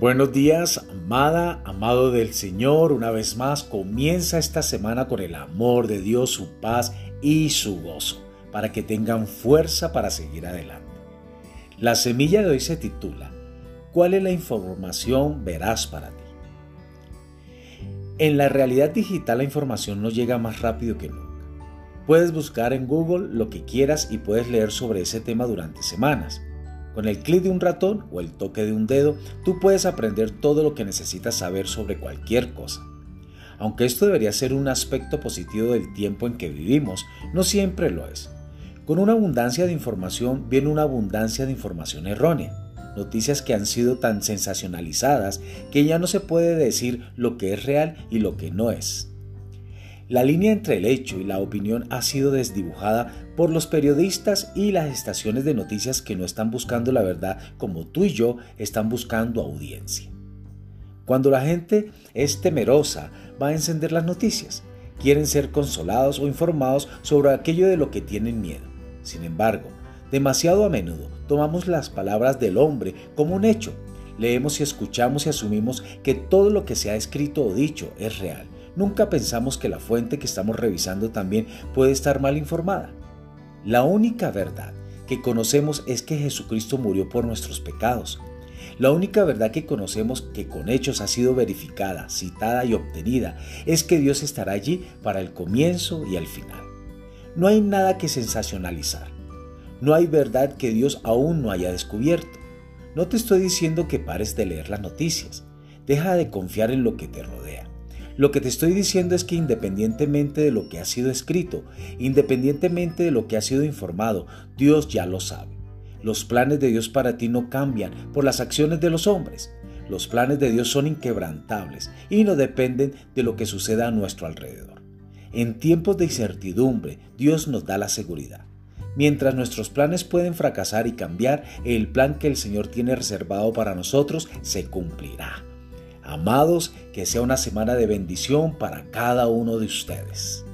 Buenos días, amada, amado del Señor. Una vez más comienza esta semana con el amor de Dios, su paz y su gozo, para que tengan fuerza para seguir adelante. La semilla de hoy se titula ¿Cuál es la información verás para ti? En la realidad digital la información nos llega más rápido que nunca. Puedes buscar en Google lo que quieras y puedes leer sobre ese tema durante semanas. Con el clic de un ratón o el toque de un dedo, tú puedes aprender todo lo que necesitas saber sobre cualquier cosa. Aunque esto debería ser un aspecto positivo del tiempo en que vivimos, no siempre lo es. Con una abundancia de información viene una abundancia de información errónea. Noticias que han sido tan sensacionalizadas que ya no se puede decir lo que es real y lo que no es. La línea entre el hecho y la opinión ha sido desdibujada por los periodistas y las estaciones de noticias que no están buscando la verdad como tú y yo están buscando audiencia. Cuando la gente es temerosa, va a encender las noticias. Quieren ser consolados o informados sobre aquello de lo que tienen miedo. Sin embargo, demasiado a menudo tomamos las palabras del hombre como un hecho. Leemos y escuchamos y asumimos que todo lo que se ha escrito o dicho es real nunca pensamos que la fuente que estamos revisando también puede estar mal informada. La única verdad que conocemos es que Jesucristo murió por nuestros pecados. La única verdad que conocemos que con hechos ha sido verificada, citada y obtenida es que Dios estará allí para el comienzo y el final. No hay nada que sensacionalizar. No hay verdad que Dios aún no haya descubierto. No te estoy diciendo que pares de leer las noticias. Deja de confiar en lo que te rodea. Lo que te estoy diciendo es que independientemente de lo que ha sido escrito, independientemente de lo que ha sido informado, Dios ya lo sabe. Los planes de Dios para ti no cambian por las acciones de los hombres. Los planes de Dios son inquebrantables y no dependen de lo que suceda a nuestro alrededor. En tiempos de incertidumbre, Dios nos da la seguridad. Mientras nuestros planes pueden fracasar y cambiar, el plan que el Señor tiene reservado para nosotros se cumplirá. Amados, que sea una semana de bendición para cada uno de ustedes.